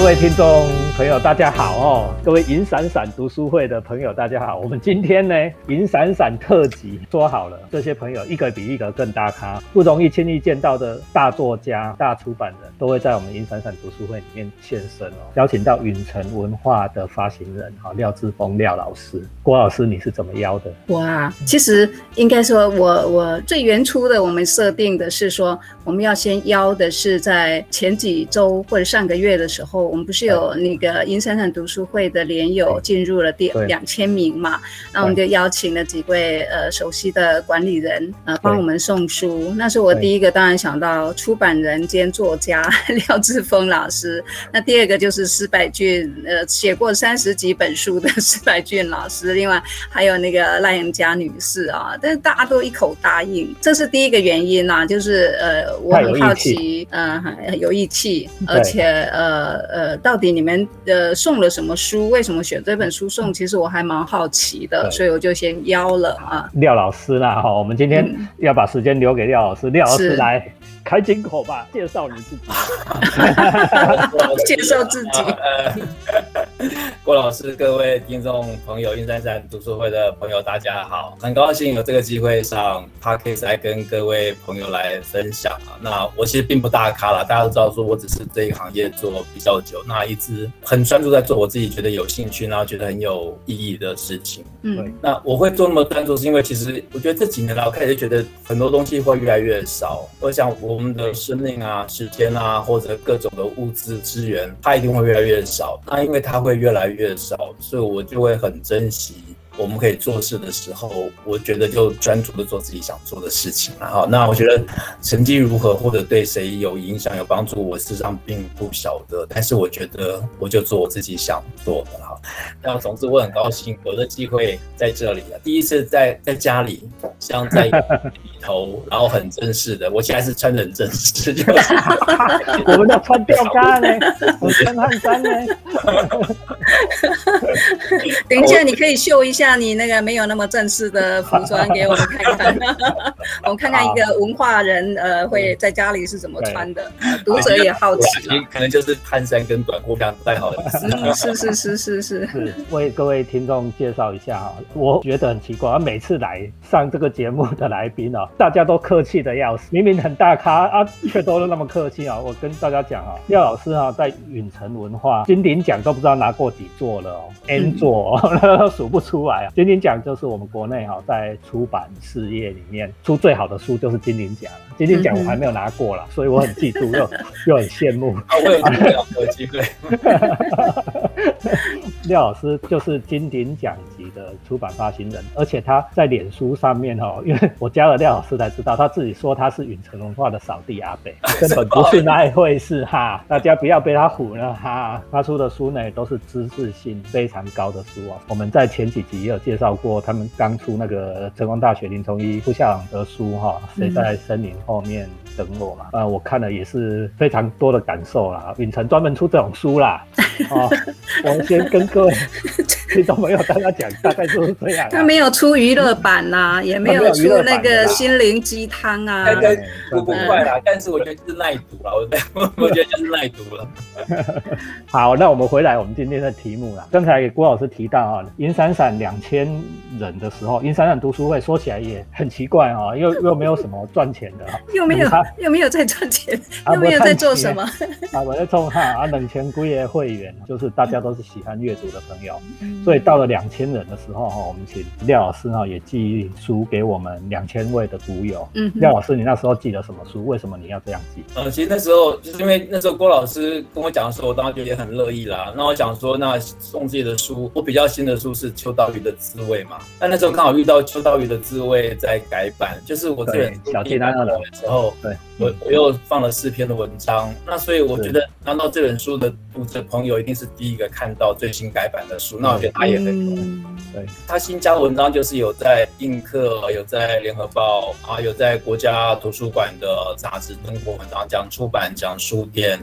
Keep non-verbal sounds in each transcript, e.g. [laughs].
各位听众。朋友，大家好哦！各位银闪闪读书会的朋友，大家好。我们今天呢，[laughs] 银闪闪特辑说好了，这些朋友一个比一个更大咖，不容易轻易见到的大作家、大出版人，都会在我们银闪闪读书会里面现身哦。邀请到允城文化的发行人哈廖志峰廖老师，郭老师，你是怎么邀的？哇，其实应该说，我我最原初的我们设定的是说，我们要先邀的是在前几周或者上个月的时候。我们不是有那个银闪闪读书会的联友进入了第两千名嘛？那我们就邀请了几位呃熟悉的管理人呃帮我们送书。那是我第一个当然想到出版人兼作家 [laughs] 廖志峰老师。那第二个就是施柏俊，呃写过三十几本书的施柏俊老师。另外还有那个赖永佳女士啊，但是大家都一口答应，这是第一个原因呐，就是呃我很好奇，嗯有义气，而且呃。呃，到底你们呃送了什么书？为什么选这本书送？其实我还蛮好奇的，所以我就先邀了啊。廖老师啦，好，我们今天要把时间留给廖老师，廖老师来。开金口吧，介绍你自己。[laughs] [laughs] 介绍自己。[laughs] [laughs] 郭老师，各位听众朋友，云山山读书会的朋友，大家好，很高兴有这个机会上 podcast 来跟各位朋友来分享啊。那我其实并不大咖了，大家都知道，说我只是这一行业做比较久，那一直很专注在做我自己觉得有兴趣，然后觉得很有意义的事情。嗯，那我会做那么专注，是因为其实我觉得这几年来，我开始觉得很多东西会越来越少。我想我。我们的生命啊、时间啊，或者各种的物资资源，它一定会越来越少。那因为它会会越来越少，所以我就会很珍惜。我们可以做事的时候，我觉得就专注的做自己想做的事情了哈。那我觉得成绩如何或者对谁有影响、有帮助，我事实上并不晓得。但是我觉得我就做我自己想做的哈。那总之我很高兴有的机会在这里了，第一次在在家里，像在里头，然后很正式的。我现在是穿的很正式，就是 [laughs] 我们要穿吊杆呢，我穿汗衫呢。[laughs] [laughs] 等一下，你可以秀一下。那你那个没有那么正式的服装给我们看看，[laughs] 我们看看一个文化人呃会在家里是怎么穿的，读者也好奇。可能就是汗衫跟短裤这样戴好了。是是是是是是。为各位听众介绍一下啊，我觉得很奇怪，每次来上这个节目的来宾啊，[laughs] 大家都客气的要死，明明很大咖啊，却都是那么客气啊。我跟大家讲啊，[laughs] 廖老师啊，在允城文化金鼎奖都不知道拿过几座了哦，N 座数不出来。金鼎奖就是我们国内哈在出版事业里面出最好的书就是金鼎奖了。金鼎奖我还没有拿过了，所以我很嫉妒又 [laughs] 又很羡慕。我有机会，有机会。[laughs] 廖老师就是金鼎奖级的出版发行人，而且他在脸书上面哈，因为我加了廖老师才知道，他自己说他是允城文化的扫地阿伯，根本不是那一回事哈。大家不要被他唬了哈。他出的书呢都是知识性非常高的书啊。我们在前几集也有介绍过，他们刚出那个成功大学林崇一副校长的书哈，谁在森林后面等我嘛？呃，我看了也是非常多的感受啦。允成专门出这种书啦，哦，[laughs] 我们先跟。各位，[laughs] [laughs] 你都没有跟他讲，大概就是这样。他没有出娱乐版呐，也没有出那个心灵鸡汤啊。不不怪啦，但是我觉得就是耐读了，我 [laughs] 我觉得就是耐读了。[laughs] 好，那我们回来，我们今天的题目啦。刚才郭老师提到啊，银闪闪两千人的时候，银闪闪读书会说起来也很奇怪啊，又又没有什么赚钱的，又没有又没有在赚钱，又没有在做什么。啊，我在冲哈啊，冷钱贵的会员，就是大家都是喜欢阅。读的朋友，所以到了两千人的时候哈，我们请廖老师哈也寄书给我们两千位的读友。嗯，廖老师，你那时候寄了什么书？为什么你要这样寄？呃，其实那时候就是因为那时候郭老师跟我讲的时候，我当时就也很乐意啦。那我想说，那送自己的书，我比较新的书是秋刀鱼的滋味嘛。那那时候刚好遇到秋刀鱼的滋味在改版，就是我这本小天安的时候，对。我我又放了四篇的文章，那所以我觉得拿到这本书的读者朋友一定是第一个看到最新改版的书，那我觉得他也很对。他新加的文章就是有在映客，有在联合报啊，有在国家图书馆的杂志中国文章，讲出版，讲书店。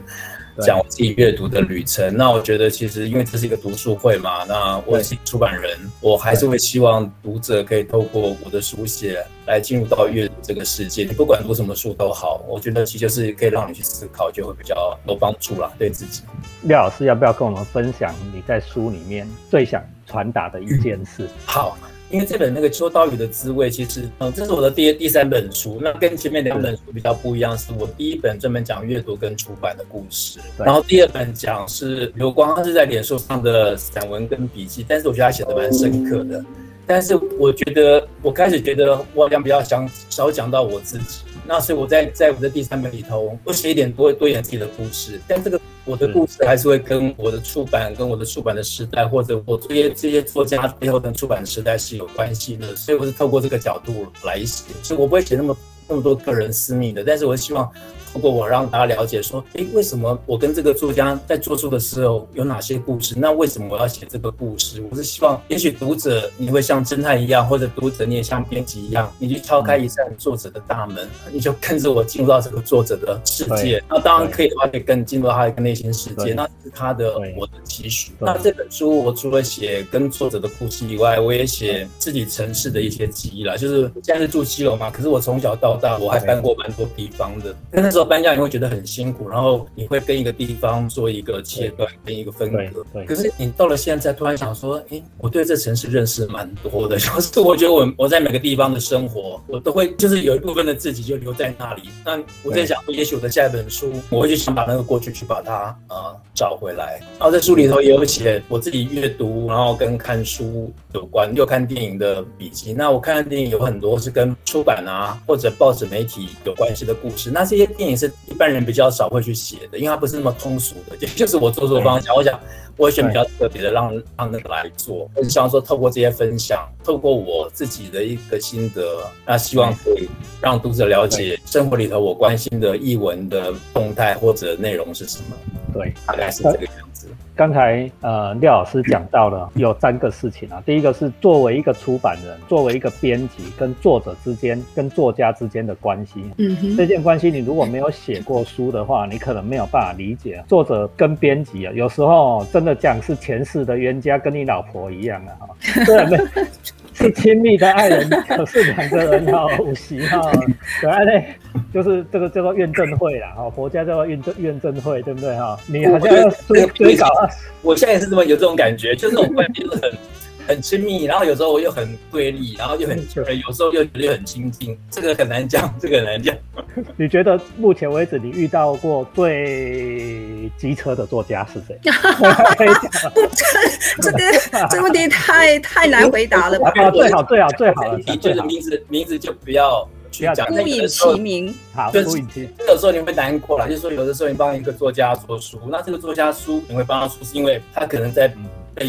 讲我自己阅读的旅程。那我觉得其实因为这是一个读书会嘛，那我是出版人，我还是会希望读者可以透过我的书写来进入到阅读这个世界。你不管读什么书都好，我觉得其实就是可以让你去思考，就会比较有帮助啦，对自己。廖老师要不要跟我们分享你在书里面最想传达的一件事？好。因为这本那个秋刀鱼的滋味，其实，嗯，这是我的第第三本书。那跟前面两本书比较不一样，是我第一本专门讲阅读跟出版的故事，然后第二本讲是刘光，他是在脸书上的散文跟笔记，但是我觉得他写的蛮深刻的。但是我觉得我开始觉得我好像比较想少讲到我自己，那所以我在在我的第三本里头，我写一点多多一点自己的故事，但这个。我的故事还是会跟我的出版、跟我的出版的时代，或者我这些这些作家背后的出版时代是有关系的，所以我是透过这个角度来写，所以我不会写那么那么多个人私密的，但是我希望。透过我让大家了解说，诶，为什么我跟这个作家在做书的时候有哪些故事？那为什么我要写这个故事？我是希望，也许读者你会像侦探一样，或者读者你也像编辑一样，你去敲开一扇作者的大门，你就跟着我进入到这个作者的世界。那当然可以的话，可以跟进入到他的一个内心世界，那是他的我的期许。那这本书我除了写跟作者的故事以外，我也写自己城市的一些记忆啦。就是现在是住七楼嘛，可是我从小到大我还搬过蛮多地方的。那时候。搬家你会觉得很辛苦，然后你会跟一个地方做一个切断，跟一个分隔。对。可是你到了现在，突然想说，哎，我对这城市认识蛮多的。[laughs] 就是我觉得我我在每个地方的生活，我都会就是有一部分的自己就留在那里。那我在想，也许我的下一本书，我会去想把那个过去去把它呃找回来。然后在书里头也有写我自己阅读，然后跟看书有关，又看电影的笔记。那我看的电影有很多是跟出版啊或者报纸媒体有关系的故事。那这些电影。是一般人比较少会去写的，因为它不是那么通俗的，就就是我做做方向。我想我会选比较特别的，让让那个来做。我是希望说，透过这些分享，透过我自己的一个心得，那希望可以让读者了解生活里头我关心的译文的动态或者内容是什么。对，大概是这个样子。刚才呃廖老师讲到了有三个事情啊，第一个是作为一个出版人，作为一个编辑跟作者之间、跟作家之间的关系。嗯哼，这件关系你如果没有写过书的话，你可能没有办法理解作者跟编辑啊，有时候真的讲是前世的冤家，跟你老婆一样啊哈。虽然没 [laughs] 是亲密的爱人，可是两个人哈五席哈，对啊嘞，就是这个叫做怨憎会啦哈，佛家叫做怨憎怨憎会，对不对哈？你好像要追追搞，我现在也是这么有这种感觉，就是这种关系就是很很亲密，然后有时候我又很对立，然后又很有时候又又很亲近，这个很难讲，这个很难讲。[laughs] 你觉得目前为止你遇到过最机车的作家是谁？[laughs] [laughs] 这个这个问题太太难回答了吧？最好最好最好了，就是名字名字就不要不要讲，孤影其名。好，孤影其名。有时候你会难过了，就是说有的时候你帮一个作家做书，那这个作家书你会帮他出，是因为他可能在被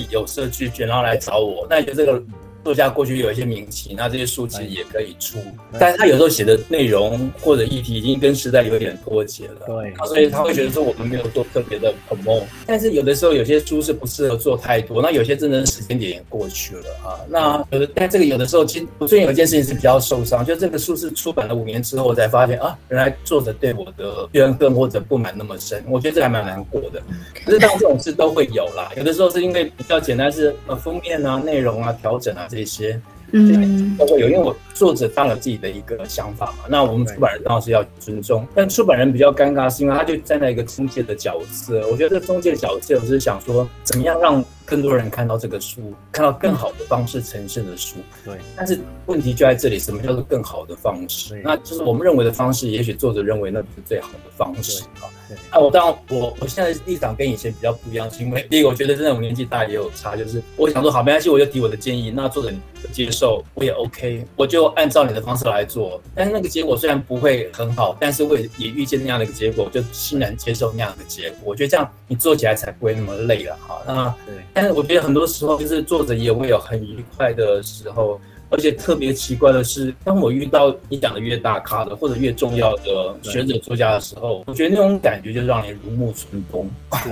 有色拒绝，然后来找我，那你觉得这个？作家过去有一些名气，那这些书其实也可以出，但是他有时候写的内容或者议题已经跟时代有点脱节了，对，所以他会觉得说我们没有做特别的 promo，但是有的时候有些书是不适合做太多，那有些真的时间点也过去了啊，那有的但这个有的时候，其实我最近有一件事情是比较受伤，就这个书是出版了五年之后，我才发现啊，原来作者对我的怨恨或者不满那么深，我觉得这还蛮难过的。可是当这种事都会有啦，有的时候是因为比较简单，是呃封面啊、内容啊、调整啊。这些，嗯，都会有，因为我作者当然自己的一个想法嘛，那我们出版人当然是要尊重，但出版人比较尴尬，是因为他就站在一个中介的角色，我觉得这中介的角色，我是想说，怎么样让。更多人看到这个书，看到更好的方式呈现的书。对，但是问题就在这里，什么叫做更好的方式？那就是我们认为的方式，也许作者认为那不是最好的方式啊。那我当然，我我现在立场跟以前比较不一样，是因为第一个，我觉得真的我年纪大也有差，就是我想说，好，没关系，我就提我的建议，那作者接受我也 OK，我就按照你的方式来做。但是那个结果虽然不会很好，但是我也也预见那样的一个结果，就欣然接受那样的结果。我觉得这样你做起来才不会那么累了哈。那对。但是我觉得很多时候就是作者也会有很愉快的时候，而且特别奇怪的是，当我遇到你讲的越大咖的或者越重要的学者作家的时候，我觉得那种感觉就让你如沐春风。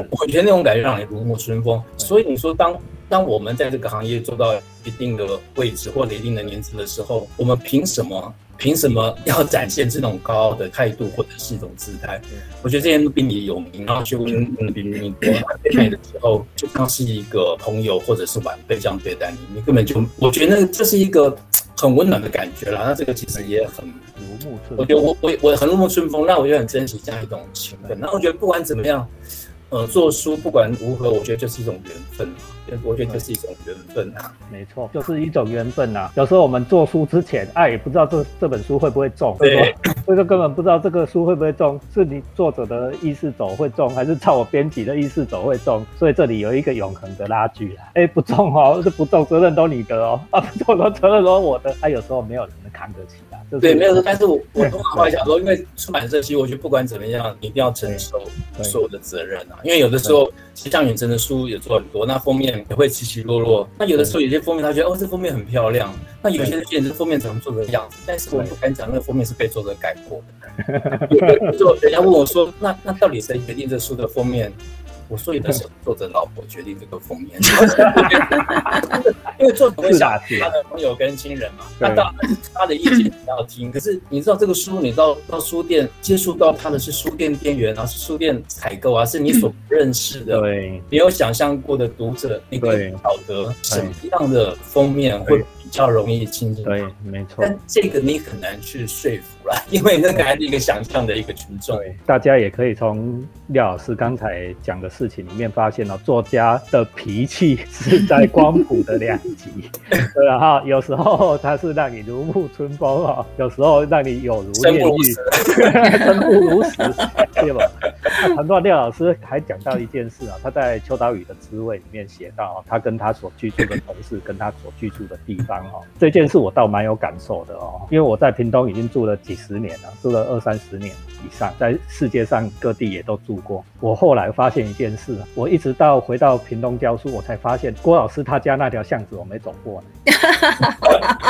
我觉得那种感觉让你如沐春风。所以你说，当当我们在这个行业做到一定的位置或者一定的年纪的时候，我们凭什么凭什么要展现这种高傲的态度或者是一种姿态？我觉得这些都比你有名，然后去问嗯比你多对待的时候，就像是一个朋友或者是晚辈这样对待你，你根本就我觉得这是一个很温暖的感觉啦。那这个其实也很如沐春，我觉得我我我很如沐春风，那我就很珍惜这样一种情分。那我觉得不管怎么样。呃，做书不管如何，我觉得就是一种缘分我觉得就是一种缘分啊。没错，就是一种缘分呐。有时候我们做书之前，哎，也不知道这这本书会不会中，对，所以说根本不知道这个书会不会中，是你作者的意识走会中，还是照我编辑的意识走会中。所以这里有一个永恒的拉锯啊。哎，不中哦，是不中，责任都你的哦，啊，不中的责任都我的。他有时候没有人能扛得起。对，没有说，但是我我通常会想说，因为出版社其实我觉得不管怎么样，你一定要承受所有的责任啊。因为有的时候，其实像远征的书也做很多，那封面也会起起落落。那有的时候有些封面他觉得哦，这封面很漂亮，那有些人觉得这封面怎么做的样子，但是我不敢讲那个封面是被作者改过的。[laughs] 就人家问我说，那那到底谁决定这书的封面？我说有的时候作者老婆决定这个封面，[laughs] 因为作者会想他的朋友跟亲人嘛，那当然他的意见你要听。可是你知道这个书，你到到书店接触到他的是书店店员啊，是书店采购啊，是你所不认识的、对没有想象过的读者，你可以晓得什么样的封面会比较容易亲近。对，没错。但这个你很难去说服了，因为那个还是一个想象的一个群众。大家也可以从廖老师刚才讲的。事情里面发现哦作家的脾气是在光谱的两极，[laughs] 对哈，有时候他是让你如沐春风哦，有时候让你有如炼狱，[laughs] 生不如死，对吧？很多廖老师还讲到一件事啊，他在《秋刀鱼的滋味》里面写到，他跟他所居住的城市，跟他所居住的地方哦，这件事我倒蛮有感受的哦，因为我在屏东已经住了几十年了，住了二三十年以上，在世界上各地也都住过。我后来发现一件。件事，我一直到回到屏东教书，我才发现郭老师他家那条巷子我没走过。[laughs]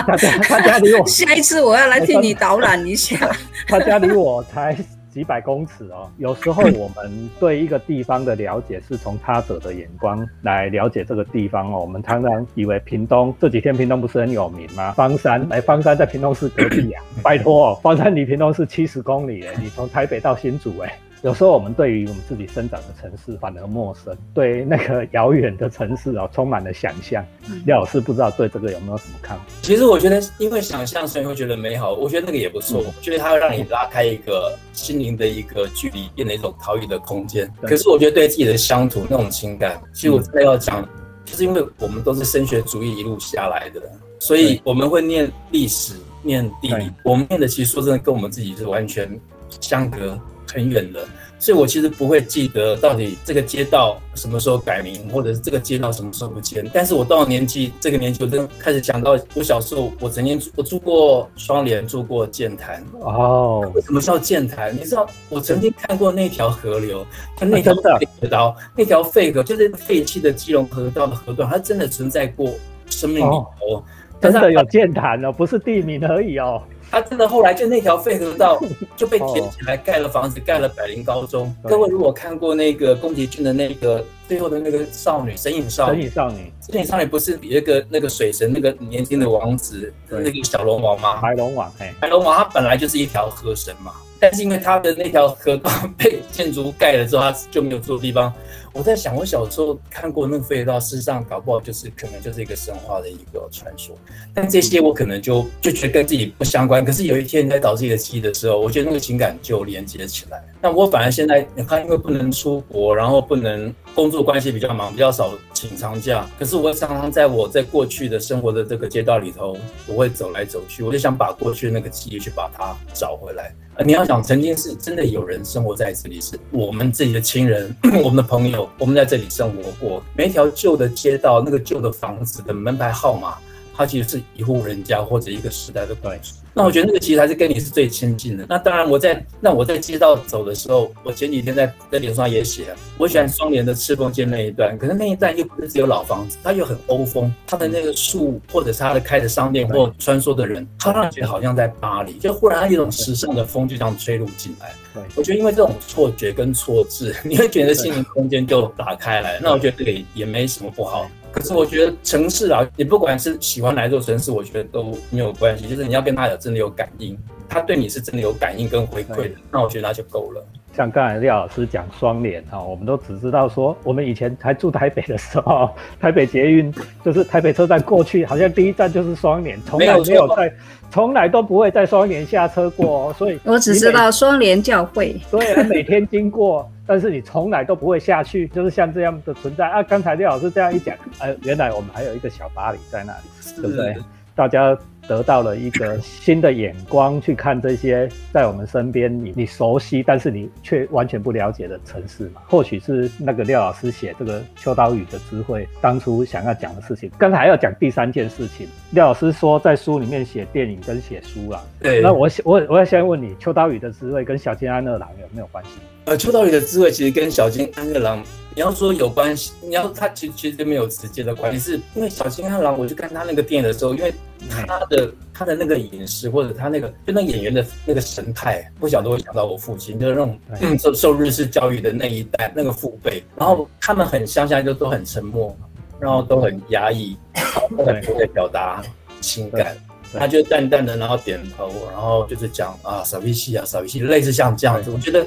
他家他家离我，下一次我要来替你导览一下。[laughs] 他家离我才几百公尺哦。有时候我们对一个地方的了解是从他者的眼光来了解这个地方哦。我们常常以为屏东这几天屏东不是很有名吗？方山，哎，方山在屏东市隔壁呀。拜托，方山离屏东市七十公里哎，你从台北到新竹哎。有时候我们对于我们自己生长的城市反而陌生，对那个遥远的城市啊充满了想象。廖老师不知道对这个有没有什么看法？其实我觉得，因为想象所以会觉得美好，我觉得那个也不错。我觉得它会让你拉开一个心灵的一个距离，变成一种逃逸的空间。可是我觉得对自己的乡土那种情感，其实我真的要讲，就是因为我们都是升学主义一路下来的，所以我们会念历史、念地理，我们念的其实说真的跟我们自己是完全相隔。很远的，所以我其实不会记得到底这个街道什么时候改名，或者是这个街道什么时候不见。但是我到了年纪，这个年纪，我真开始讲到我小时候，我曾经我住过双连，住过剑潭。哦，为什么叫剑潭？你知道我曾经看过那条河流，它那条废河道，那条废河就是废弃的基隆河道的河段，它真的存在过生命里头，真的有剑潭哦，不是地名而已哦。他真的后来就那条废河道 [laughs] 就被填起来，盖了房子，盖了百灵高中。各位如果看过那个宫崎骏的那个最后的那个少女神隐少女，神隐少女，神隐少女不是有一个那个水神那个年轻的王子，那个小龙王吗？白龙王，哎，白龙王他本来就是一条河神嘛，但是因为他的那条河道被建筑盖了之后，他就没有住的地方。我在想，我小时候看过那个废道，事实上搞不好就是可能就是一个神话的一个传说。但这些我可能就就觉得跟自己不相关。可是有一天你在找自己的记忆的时候，我觉得那个情感就连接起来。那我反而现在你看，因为不能出国，然后不能工作关系比较忙，比较少请长假。可是我常常在我在过去的生活的这个街道里头，我会走来走去，我就想把过去那个记忆去把它找回来。你要想，曾经是真的有人生活在这里，是我们自己的亲人、[clears throat] 我们的朋友，我们在这里生活过。每一条旧的街道，那个旧的房子的门牌号码。它其实是一户人家或者一个时代的关系。那我觉得那个其实还是跟你是最亲近的。那当然，我在那我在街道走的时候，我前几天在在脸上也写，我喜欢双联的赤峰街那一段。可是那一段又不是只有老房子，它又很欧风，它的那个树或者是它的开的商店或穿梭的人，它让你觉得好像在巴黎，就忽然它有一种时尚的风就这样吹入进来。对，我觉得因为这种错觉跟错置，[laughs] 你会觉得心灵空间就打开来。那我觉得这个也没什么不好。可是我觉得城市啊，你不管是喜欢哪座城市，我觉得都没有关系，就是你要跟他有真的有感应，他对你是真的有感应跟回馈的，那我觉得那就够了。像刚才廖老师讲双联哈，我们都只知道说，我们以前还住台北的时候，[laughs] 台北捷运就是台北车站过去，好像第一站就是双联，从来没有在，从来都不会在双联下车过，所以我只知道双联教会，对，每天经过，但是你从来都不会下去，就是像这样的存在啊。刚才廖老师这样一讲，呃，原来我们还有一个小巴黎在那里，对不对？大家。得到了一个新的眼光去看这些在我们身边你你熟悉但是你却完全不了解的城市嘛？或许是那个廖老师写这个秋刀鱼的智慧当初想要讲的事情。刚才还要讲第三件事情，廖老师说在书里面写电影跟写书啦。对。那我我我要先问你，秋刀鱼的智慧跟小金安二郎有没有关系？呃，秋刀鱼的滋味其实跟小金安二郎。你要说有关系，你要他其实其实没有直接的关系，是因为小金安二郎，我去看他那个电影的时候，因为他的他的那个饮食或者他那个就那演员的那个神态，不晓得会想到我父亲，就是那种受受日式教育的那一代那个父辈，然后他们很乡下就都很沉默，然后都很压抑，[laughs] 不会表达情感。他就淡淡的，然后点头，然后就是讲啊，扫一戏啊，扫一戏，类似像这样子。我觉得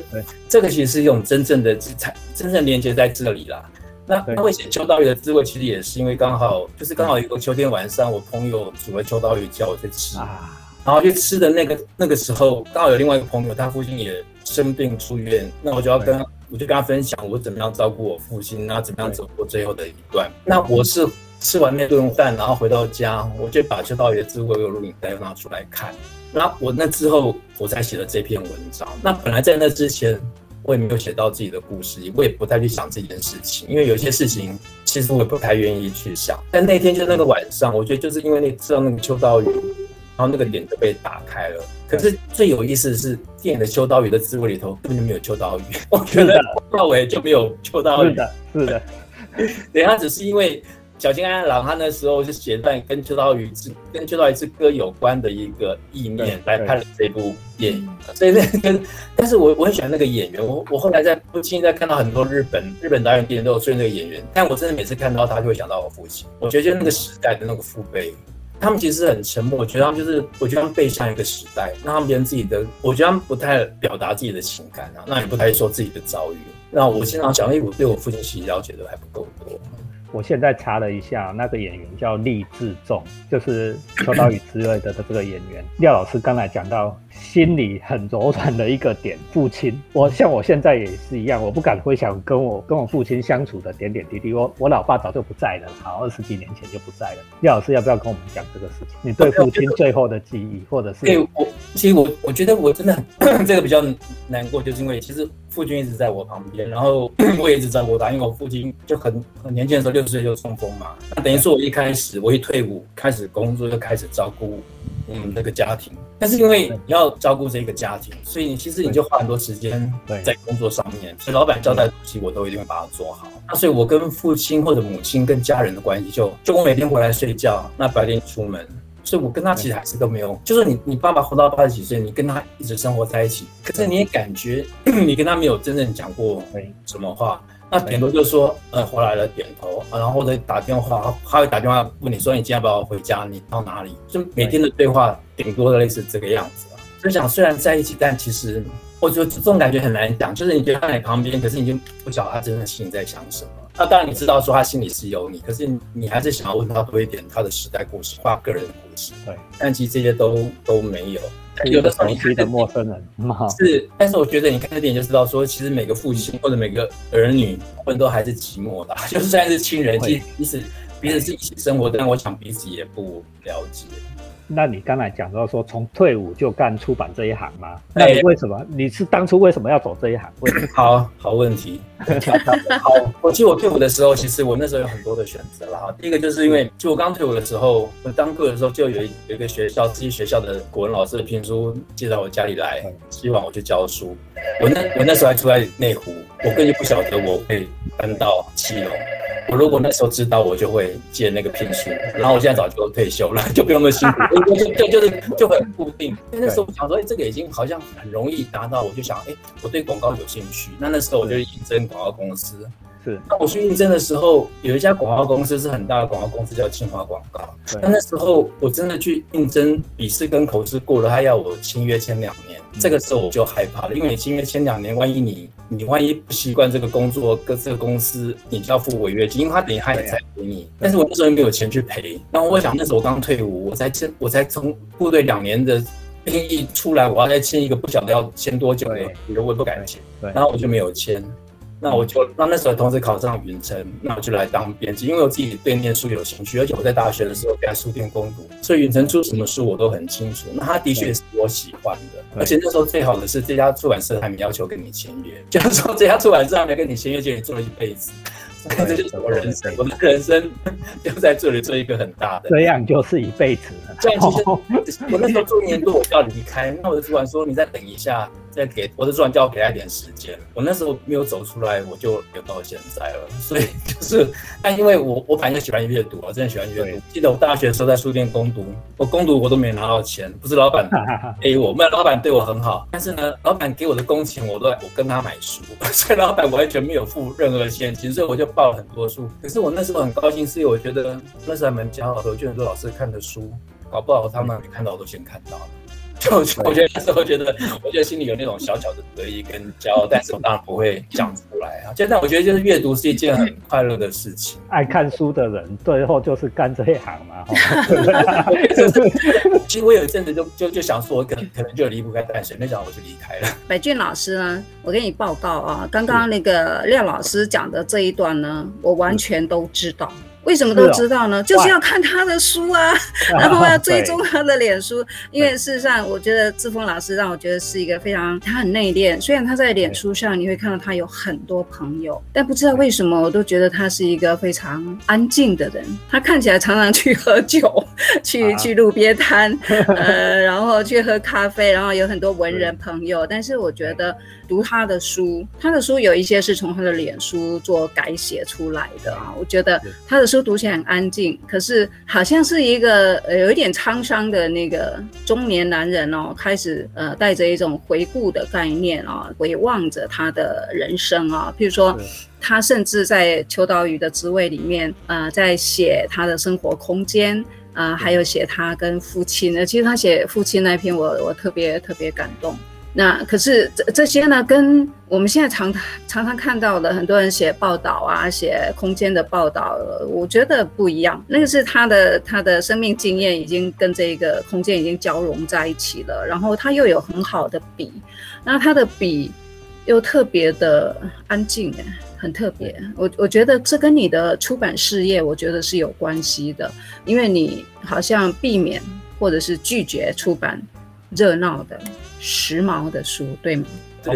这个其实是一种真正的才真正连接在这里啦。那他会写秋刀鱼的滋味，其实也是因为刚好就是刚好一个秋天晚上，我朋友煮了秋刀鱼叫我去吃，然后去吃的那个那个时候，刚好有另外一个朋友，他父亲也生病出院，那我就要跟我就跟他分享我怎么样照顾我父亲，然后怎么样走过最后的一段。那我是。吃完那顿饭，然后回到家，我就把秋刀鱼的智慧有录影带拿出来看。那我那之后，我才写了这篇文章。那本来在那之前，我也没有写到自己的故事，我也不太去想这件事情，因为有些事情其实我也不太愿意去想。但那天就那个晚上，我觉得就是因为那吃到那个秋刀鱼，然后那个脸就被打开了。可是最有意思的是，电影的秋刀鱼的滋味里头根本就没有秋刀鱼，我觉得到尾就没有秋刀鱼。是的，是的。等下只是因为。小金安郎他那时候是写在跟秋刀鱼之跟秋刀鱼之歌有关的一个意念来拍了这部电影，所以那 [laughs] 跟但是我我很喜欢那个演员，我我后来在不经意在看到很多日本日本导演电影都有追那个演员，但我真的每次看到他就会想到我父亲，我觉得就那个时代的那个父辈，他们其实很沉默，我觉得他们就是我觉得他们背向一个时代，让他们连自己的，我觉得他们不太表达自己的情感啊，那也不太说自己的遭遇，那我经常讲，哎，我对我父亲其实了解的还不够多。我现在查了一下，那个演员叫厉志仲，就是《秋刀鱼之类的的这个演员。廖老师刚才讲到。心里很柔软的一个点，父亲，我像我现在也是一样，我不敢回想跟我跟我父亲相处的点点滴滴。我我老爸早就不在了，好二十几年前就不在了。廖老师要不要跟我们讲这个事情？你对父亲最后的记忆，或者是？对我，其实我我觉得我真的 [coughs] 这个比较难过，就是因为其实父亲一直在我旁边，然后 [clears throat] 我也一直照顾他，因为我父亲就很很年轻的时候六十岁就中风嘛，那等于说我一开始我一退伍开始工作就开始照顾。嗯，那个家庭，但是因为你要照顾这个家庭，所以你其实你就花很多时间在工作上面。所以老板交代东西，我都一定会把它做好。那所以我跟父亲或者母亲跟家人的关系，就就我每天回来睡觉，那白天出门，所以我跟他其实还是都没有。就是你你爸爸活到八十几岁，你跟他一直生活在一起，可是你也感觉你跟他没有真正讲过什么话。那点头就说，呃，回来了，点头，然后或者打电话，他会打电话问你说，你今天要不要回家？你到哪里？就每天的对话，顶多类似这个样子啊。就想虽然在一起，但其实我觉得这种感觉很难讲。就是你觉得他在旁边，可是你就不晓得他真的心里在想什么。那当然你知道说他心里是有你，可是你还是想要问他多一点他的时代故事，或个人的故事。对，但其实这些都都没有。有的时候你陌生人，[laughs] 是，但是我觉得你看这点就知道，说其实每个父亲或者每个儿女，或者都还是寂寞的，[laughs] 就是虽然是亲人，其实彼此彼此是一起生活，但我想彼此也不了解。那你刚才讲到说从退伍就干出版这一行吗？那你为什么？你是当初为什么要走这一行？[laughs] 好好问题。[laughs] 好，我记得我退伍的时候，其实我那时候有很多的选择了哈。第一个就是因为就我刚退伍的时候，我当课的时候就有有一个学校自己学校的国文老师的聘书寄到我家里来，希望我去教书。我那我那时候还住在内湖，我根本就不晓得我会搬到七楼。我如果那时候知道，我就会借那个聘书。然后我现在早就退休了，就不用那么辛苦，就就就是就很固定。那时候我想说，哎，这个已经好像很容易达到，我就想，哎，我对广告有兴趣。那那时候我就应征广告公司，是。那我去应征的时候，有一家广告公司是很大的广告公司，叫清华广告。但那时候我真的去应征，笔试跟口试过了，他要我签约签两年。这个时候我就害怕了，因为你签约签两年，万一你你万一不习惯这个工作，跟这个公司，你就要付违约金，因为他等于他也在赔你。但是我那时候没有钱去赔。那我想那时候我刚退伍，我才签，我才从部队两年的。兵役出来，我要再签一个不晓得要签多久的，我也不敢签，然后我就没有签。那我就那那时候同时考上云城，那我就来当编辑，因为我自己对念书有兴趣，而且我在大学的时候在书店攻读，所以云城出什么书我都很清楚。那他的确是我喜欢的，而且那时候最好的是这家出版社还没要求跟你签约，[laughs] 就是说这家出版社还没跟你签约，就你做了一辈子。这就是我人生，我的人生就在这里做一个很大的，这样就是一辈子了。这样其实我那时候做一年多，我就要离开。那我的主管说：“你再等一下。”再给我的主管叫我给他一点时间，我那时候没有走出来，我就留到现在了。所以 [laughs] 就是，但因为我我反正喜欢阅读我，真的喜欢阅读。记得我大学的时候在书店攻读，我攻读我都没拿到钱，不是老板 [laughs] 给我，没有老板对我很好，但是呢，老板给我的工钱我都我跟他买书，[laughs] 所以老板完全没有付任何现金，所以我就报了很多书。可是我那时候很高兴，是因为我觉得那时候还蛮骄傲的，就很多老师看的书，搞不好他们没看到我都先看到了。就我觉得那时候觉得，我觉得心里有那种小小的得意跟骄傲，但是我当然不会讲出来啊。现在我觉得就是阅读是一件很快乐的事情。爱看书的人最后就是干这一行嘛。[laughs] 其实我有一阵子就就就想说，可能可能就离不开淡水，没想到我就离开了。白俊老师呢，我给你报告啊，刚刚那个廖老师讲的这一段呢，我完全都知道。为什么都知道呢？就是要看他的书啊，[laughs] 然后要追踪他的脸书。[laughs] 因为事实上，我觉得志峰老师让我觉得是一个非常，他很内敛。虽然他在脸书上你会看到他有很多朋友，但不知道为什么，我都觉得他是一个非常安静的人。他看起来常常去喝酒，[laughs] 去去路边摊，呃，然后去喝咖啡，然后有很多文人朋友。但是我觉得。读他的书，他的书有一些是从他的脸书做改写出来的啊。我觉得他的书读起来很安静，可是好像是一个呃有一点沧桑的那个中年男人哦，开始呃带着一种回顾的概念啊，回望着他的人生啊。譬如说，他甚至在秋刀鱼的滋味里面呃，在写他的生活空间啊，还有写他跟父亲。呃，其实他写父亲那篇，我我特别特别感动。那可是这这些呢，跟我们现在常常常看到的很多人写报道啊，写空间的报道，我觉得不一样。那个是他的他的生命经验已经跟这个空间已经交融在一起了，然后他又有很好的笔，那他的笔又特别的安静，哎，很特别。我我觉得这跟你的出版事业，我觉得是有关系的，因为你好像避免或者是拒绝出版热闹的。时髦的书，对吗？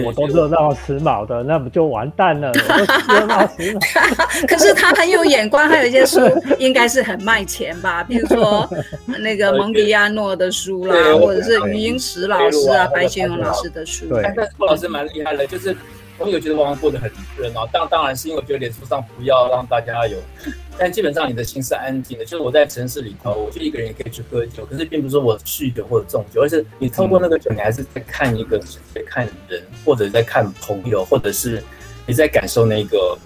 我都热到时髦的，那不就完蛋了？[laughs] 时髦。可是他很有眼光，还有一些书应该是很卖钱吧？[laughs] 比如说那个蒙迪亚诺的书啦，或者是余英时老师啊、白先勇老师的书。对，但是郭老师蛮厉害的，就是。我有觉得往往过得很热闹，当当然是因为我觉得脸书上不要让大家有，但基本上你的心是安静的。就是我在城市里头，我就一个人也可以去喝酒，可是并不是说我酗酒或者重酒，而是你透过那个酒，你还是在看一个在看人，或者在看朋友，或者是你在感受那个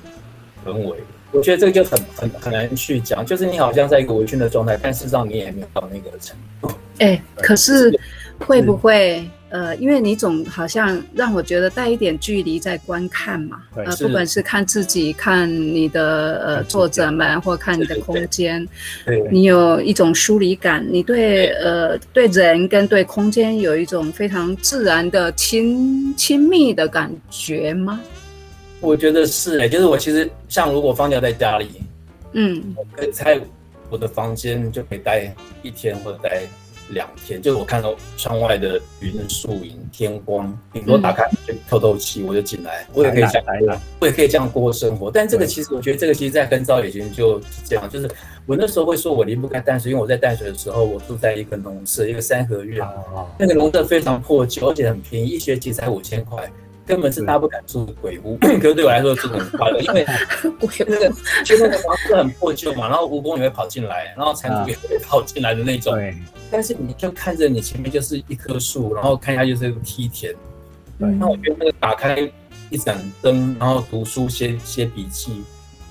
氛围。我觉得这个就很很很难去讲，就是你好像在一个微醺的状态，但事实上你也没有到那个程度。哎，可是会不会？呃，因为你总好像让我觉得带一点距离在观看嘛，呃，不管是看自己、看你的呃作者们，或看你的空间，你有一种疏离感，你对呃对人跟对空间有一种非常自然的亲亲密的感觉吗？我觉得是哎，就是我其实像如果放假在家里，嗯，可以在我的房间就可以待一天或者待。两天，就是我看到窗外的云、树影、天光，顶多打开透透气，我就进来。我也可以这样，我也可以这样过生活。但这个其实，我觉得这个其实，在很早以前就这样。就是我那时候会说，我离不开淡水，因为我在淡水的时候，我住在一个农舍，一个三合院，那个农舍非常破旧，而且很便宜，一学期才五千块。根本是大家不敢住的鬼屋，[clears throat] 可是对我来说是很快乐，因为 [laughs] 那个就那个房子很破旧嘛，然后蜈蚣也会跑进来，然后蟾蜍也会跑进来的那种。对。但是你就看着你前面就是一棵树，然后看下就是个梯田。对。那我觉得那个打开一盏灯，然后读书写写笔记。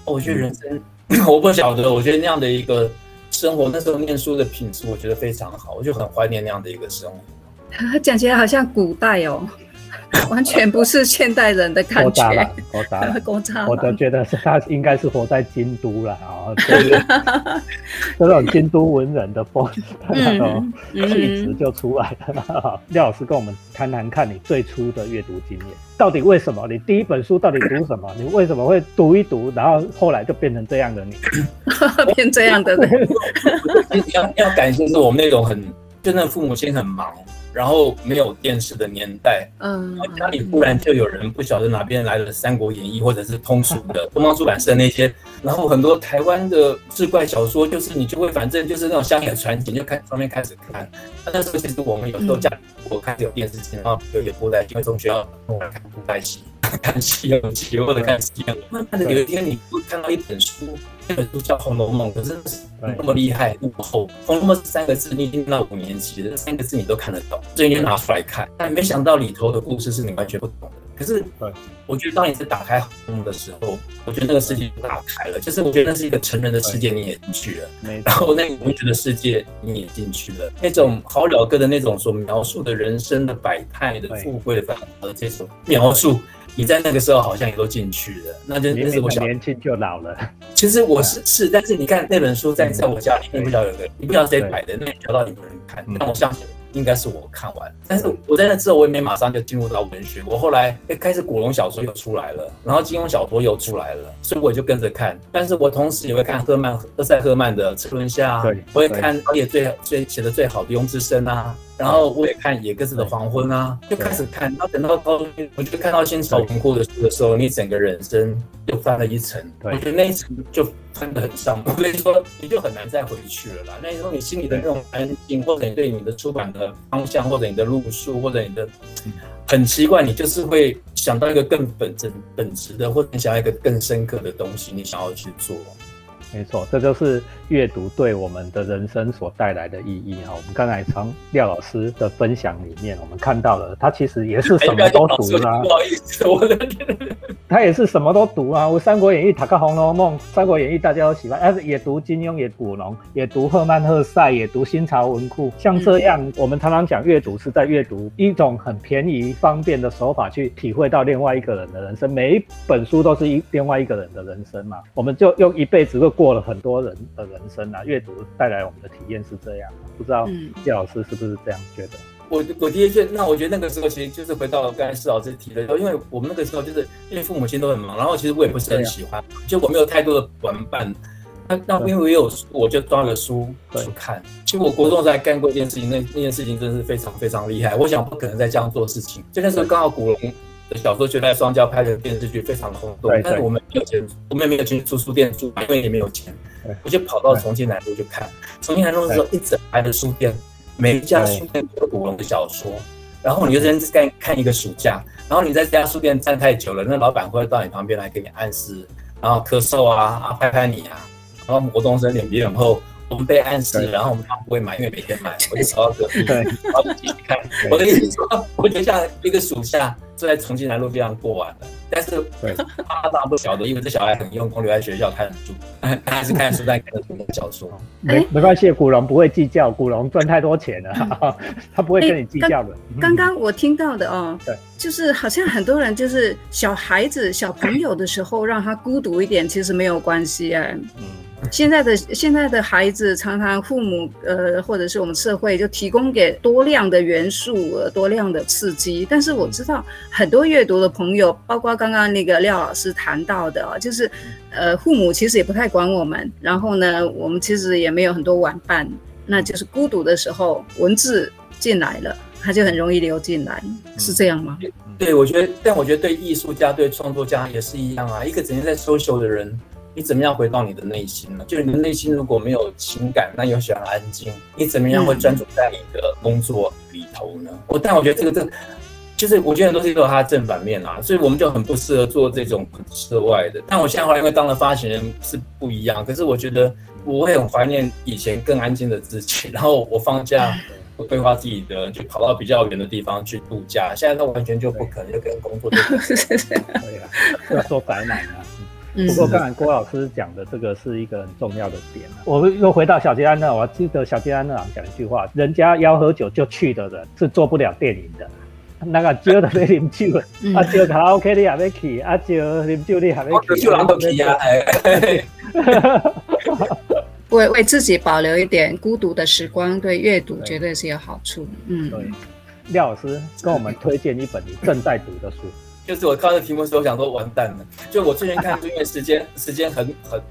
我觉得人生，[clears throat] 我不晓得，我觉得那样的一个生活，那时候念书的品质，我觉得非常好，我就很怀念那样的一个生活。[laughs] 讲起来好像古代哦。[laughs] 完全不是现代人的感觉，我答了，我答了，我都觉得是他应该是活在京都了啊，[laughs] 这种京都文人的风那种 [laughs] 气质就出来了。廖老师跟我们谈谈看你最初的阅读经验，到底为什么？你第一本书到底读什么？你为什么会读一读，然后后来就变成这样的你？变这样的人？要要感谢是我们那种很，就那父母亲很忙。然后没有电视的年代，嗯，家里忽然就有人不晓得哪边来了《三国演义》或者是通俗的 [laughs] 东方出版社那些，然后很多台湾的志怪小说，就是你就会反正就是那种乡野传奇，就开上面开始看。那时候其实我们有时候家里我开始有电视机，然后有点布袋戏，因为从学校弄来看布袋戏，看西游记或者看西游。慢慢的有一天你会看到一本书。那本书叫《红楼梦》，可是那么厉害，那么厚，《红楼梦》三个字，你已经到五年级了，这三个字你都看得懂，所以你就拿出来看。但没想到里头的故事是你完全不懂的。可是，我觉得当你在打开《红楼梦》的时候，我觉得那个世界打开了，就是我觉得那是一个成人的世界，你也进去了。然后那个文学的世界你也进去了，那种好了哥的那种所描述的人生的百态的富贵的和这种描述。你在那个时候好像也都进去了，那就那是我小年轻就老了。其实我是是，但是你看那本书在在我家里，你不晓得有个，你不晓得谁摆的，那找到有人看，但我相信。应该是我看完，但是我在那之后，我也没马上就进入到文学。我后来开始古龙小说又出来了，然后金庸小说又出来了，所以我就跟着看。但是我同时也会看赫曼赫塞赫曼的《车轮下》，我也看也最最写的最好的《庸之声》啊，然后我也看野鸽子的黄昏啊，就开始看。然后等到高中，我就看到新潮文库的书的时候，你整个人生又翻了一层。我觉得那一层就。翻得很上，[laughs] 所以说你就很难再回去了啦。那时候你心里的那种安静，或者你对你的出版的方向，或者你的路数，或者你的很奇怪，你就是会想到一个更本真、本质的，或者你想要一个更深刻的东西，你想要去做。没错，这就是阅读对我们的人生所带来的意义哈。我们刚才从廖老师的分享里面，我们看到了他其实也是什么都读啊。不好意思，我的他也是什么都读啊。我《三国演义》、《塔克红楼梦》、《三国演义》大家都喜欢，但是也读金庸，也古龙，也读赫曼·赫塞，也读新潮文库。像这样，我们常常讲阅读是在阅读一种很便宜、方便的手法，去体会到另外一个人的人生。每一本书都是一另外一个人的人生嘛。我们就用一辈子会。过了很多人的人生啊，阅读带来我们的体验是这样，不知道叶老师是不是这样觉得？我我第一觉那我觉得那个时候其实就是回到刚才施老师提的，因为我们那个时候就是因为父母亲都很忙，然后其实我也不是很喜欢，就我没有太多的玩伴。那那因为我有书，我就抓了书去看。其实我国中在干过一件事情，那那件事情真的是非常非常厉害。我想不可能再这样做事情。就那时候刚好古龙。小说《就在双骄》拍的电视剧非常的轰动，但是我们没有钱，我们也没有钱租书店住，因为也没有钱，我就跑到重庆南路去看。重庆南路的时候，一整排的书店，每一家书店都有古龙的小说，然后你就在干看一个暑假，然后你在这家书店站太久了，那老板会到你旁边来给你暗示，然后咳嗽啊啊拍拍你啊，然后国中生脸皮很厚。我们被暗示，然后我们他不会买，因为每天买，[laughs] 我就跑到隔壁，然后继续看。我的意思说，我就像一个暑假就在重庆南路这样过完了。但是他当然不晓得，因为这小孩很用功，留在学校看书，[laughs] 他还是看书在看小说。没 [laughs] 没关系，古龙不会计较，古龙赚太多钱了，他不会跟你计较的。刚刚我听到的哦，对，就是好像很多人就是小孩子、小朋友的时候让他孤独一点，其实没有关系哎。嗯。现在的现在的孩子常常父母呃或者是我们社会就提供给多量的元素多量的刺激，但是我知道很多阅读的朋友，包括刚刚那个廖老师谈到的哦，就是呃父母其实也不太管我们，然后呢我们其实也没有很多玩伴，那就是孤独的时候文字进来了，他就很容易流进来，是这样吗？对，我觉得，但我觉得对艺术家对创作家也是一样啊，一个整天在 social 的人。你怎么样回到你的内心呢？就是你的内心如果没有情感，那又喜欢安静，你怎么样会专注在你的工作里头呢？我但我觉得这个这，就是我觉得很多东西都有它的正反面啊，所以我们就很不适合做这种涉外的。但我现在后来因为当了发行人是不一样，可是我觉得我会很怀念以前更安静的自己。[laughs] 然后我放假规划自己的，就跑到比较远的地方去度假。现在那完全就不可能，就跟工作对 [laughs] 啊，要做宅男啊。不过刚才郭老师讲的这个是一个很重要的点啊。我们又回到小吉安那，我记得小吉安那郎讲一句话：人家要喝酒就去的人是做不了电影的。那个酒的在啉酒，啊酒卡拉 OK 你也要去，啊酒啉酒你也要去，酒人都去啊！[laughs] 为为自己保留一点孤独的时光，对阅读绝对是有好处。嗯，对。廖老师跟我们推荐一本你正在读的书，就是我看到题目时，我想说完蛋了。就我最近看，因为时间时间很很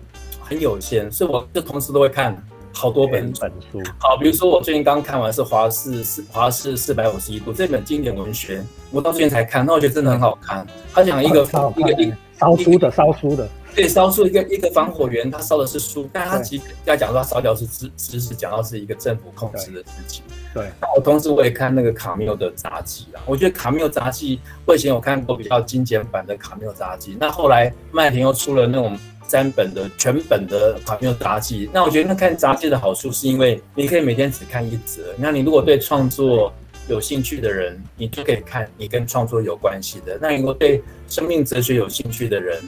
很有限，所以我就同时都会看。好多本本书，好，比如说我最近刚看完是华氏四华氏四百五十一度这本经典文学，我到最近才看，那我觉得真的很好看。他讲一个一个一烧书的烧书的，对，烧书一个一个防火员，他烧的是书，但他其实要讲说他烧掉是知知识，讲到是一个政府控制的事情。对，那我同时我也看那个卡缪的杂记啊，我觉得卡缪杂记我以前有看过比较精简版的卡缪杂记，那后来麦田又出了那种。三本的全本的卡缪杂记，那我觉得那看杂记的好处是因为你可以每天只看一则。那你如果对创作有兴趣的人，你就可以看你跟创作有关系的；那如果对生命哲学有兴趣的人，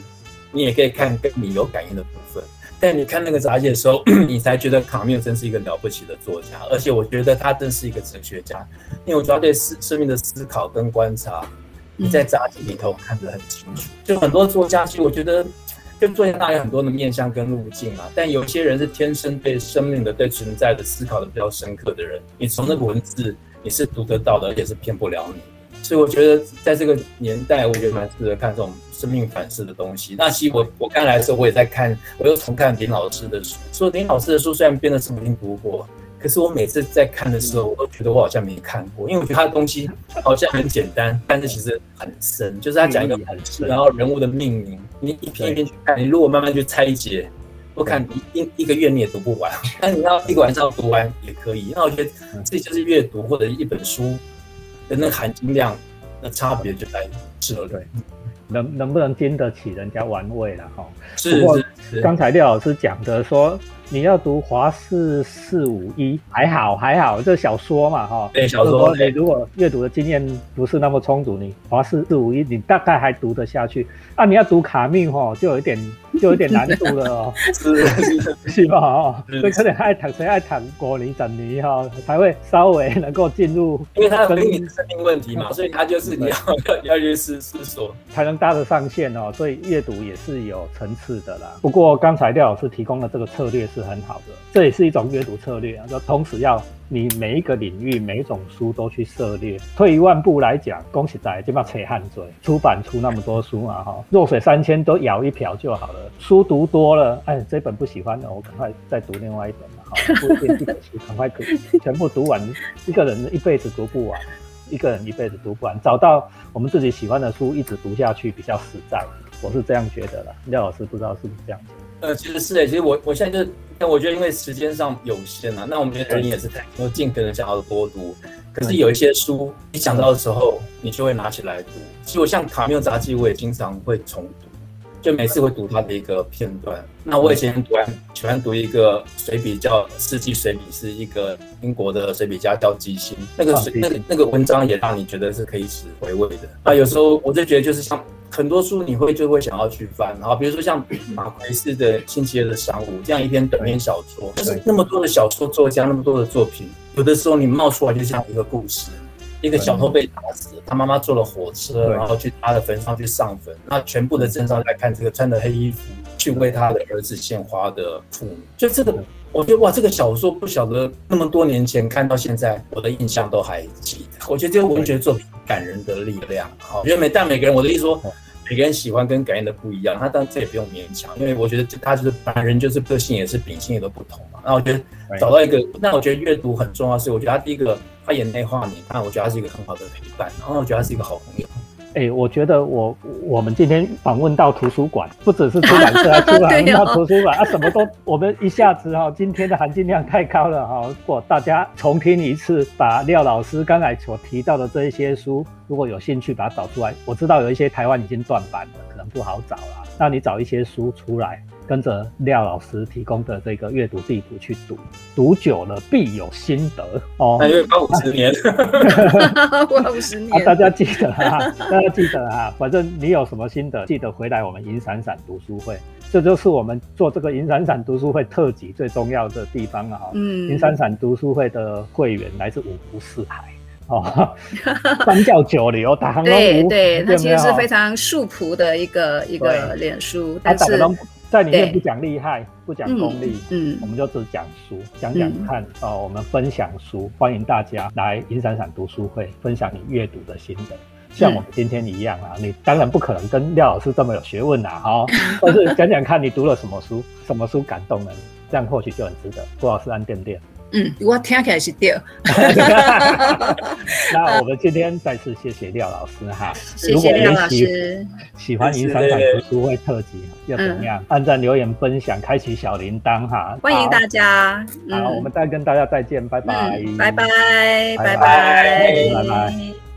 你也可以看跟你有感应的部分。但你看那个杂记的时候，[clears throat] 你才觉得卡缪真是一个了不起的作家，而且我觉得他真是一个哲学家，因为我觉得对思生命的思考跟观察，你在杂记里头看得很清楚。就很多作家，其实我觉得。就作家大有很多的面向跟路径啊，但有些人是天生对生命的、对存在的思考的比较深刻的人，你从那个文字你是读得到的，而且是骗不了你。所以我觉得在这个年代，我觉得蛮适合看这种生命反思的东西。那其实我我刚来的时候，我也在看，我又重看林老师的书。说林老师的书虽然编的是我已经读过。可是我每次在看的时候，我都觉得我好像没看过，因为我觉得他的东西好像很简单，但是其实很深。就是他讲一个很深，然后人物的命名，你一篇一篇去看，你如果慢慢去拆解，我看一一一个月你也读不完。[laughs] 但你要一个晚上读完也可以。那我觉得这就是阅读或者一本书的那含金量那差别就在这了。对，能能不能经得起人家玩味了哈？是是。刚才廖老师讲的说。你要读华氏四五一还好还好，这小说嘛哈。对小说，你如果阅读的经验不是那么充足，你华氏四五一你大概还读得下去。啊，你要读卡密哈，就有一点就有点难度了哦。[laughs] 是是吧？哦，[laughs] 所以可能爱谈谁爱谈国尼整尼哈，才会稍微能够进入。因为他有你的生命问题嘛，所以他就是你要要要去思思索，才能搭得上线哦。所以阅读也是有层次的啦。不过刚才廖老师提供的这个策略是。很好的，这也是一种阅读策略啊。就同时要你每一个领域、每一种书都去涉猎。退一万步来讲，恭喜仔就把扯汗嘴，出版出那么多书嘛，哈，弱水三千都舀一瓢就好了。书读多了，哎，这本不喜欢了，我赶快再读另外一本嘛，哈，[laughs] 不一定一本书赶快读，全部读完，一个人一辈子读不完，一个人一辈子读不完，找到我们自己喜欢的书，一直读下去比较实在，我是这样觉得了。廖老师不知道是不是这样子？呃，其实是诶，其实我我现在就。但我觉得，因为时间上有限啊，那我们人也是在说尽可能想要多读。可是有一些书，你想到的时候，你就会拿起来读。其实我像卡缪杂记，我也经常会重读，就每次会读他的一个片段。那我以前读完喜欢读一个随笔叫《世纪随笔》，是一个英国的随笔家叫基辛，那个那个那个文章也让你觉得是可以使回味的。那有时候我就觉得，就是像。很多书你会就会想要去翻，然后比如说像马奎斯的《星期二的晌午》这样一篇短篇小说，就是那么多的小说作家，那么多的作品，有的时候你冒出来就像一个故事，一个小偷被打死，他妈妈坐了火车，然后去他的坟上去上坟，那全部的镇上来看这个穿着黑衣服去为他的儿子献花的父母，就这个，我觉得哇，这个小说不晓得那么多年前看到现在，我的印象都还记得。我觉得这个文学作品。感人的力量，好，因为每但每个人，我的意思说，每个人喜欢跟感应的不一样，他当然这也不用勉强，因为我觉得他就是本来人就是个性也是秉性也都不同嘛。那我觉得找到一个，那我觉得阅读很重要，是我觉得他第一个他眼内化你，那我觉得他是一个很好的陪伴，然后我觉得他是一个好朋友。哎，我觉得我我们今天访问到图书馆，不只是出版社，还访问到图书馆啊，什么都我们一下子哈，今天的含金量太高了哈。如果大家重听一次，把廖老师刚才所提到的这一些书，如果有兴趣把它找出来，我知道有一些台湾已经断版了，可能不好找了。那你找一些书出来，跟着廖老师提供的这个阅读地图去读，读久了必有心得哦。那就花五十年，[laughs] 花五十啊，年。大家记得啊，[laughs] 大家记得啊，反正你有什么心得，记得回来我们银闪闪读书会，这就是我们做这个银闪闪读书会特辑最重要的地方啊。嗯银闪闪读书会的会员来自五湖四海哦，[laughs] 三教九流，打行对对，它它其实是非常素朴的一个一个脸书，他但是都在里面不讲厉害，不讲功利，嗯我们就只讲书，讲讲看、哦，我们分享书，欢迎大家来银闪闪读书会分享你阅读的心得。像我们今天一样啊，你当然不可能跟廖老师这么有学问啦，哈、[laughs] 但是讲讲看你读了什么书，什么书感动了你，这样或许就很值得。郭老师按点点。嗯，我听起来是对，[laughs] 那我们今天再次谢谢廖老师哈，谢谢廖老喜师，喜欢银闪闪读书会特辑要怎么样？按赞、留言、分享、开启小铃铛哈！欢迎大家，好，我们再跟大家再见，拜拜。拜，拜。拜拜，拜拜。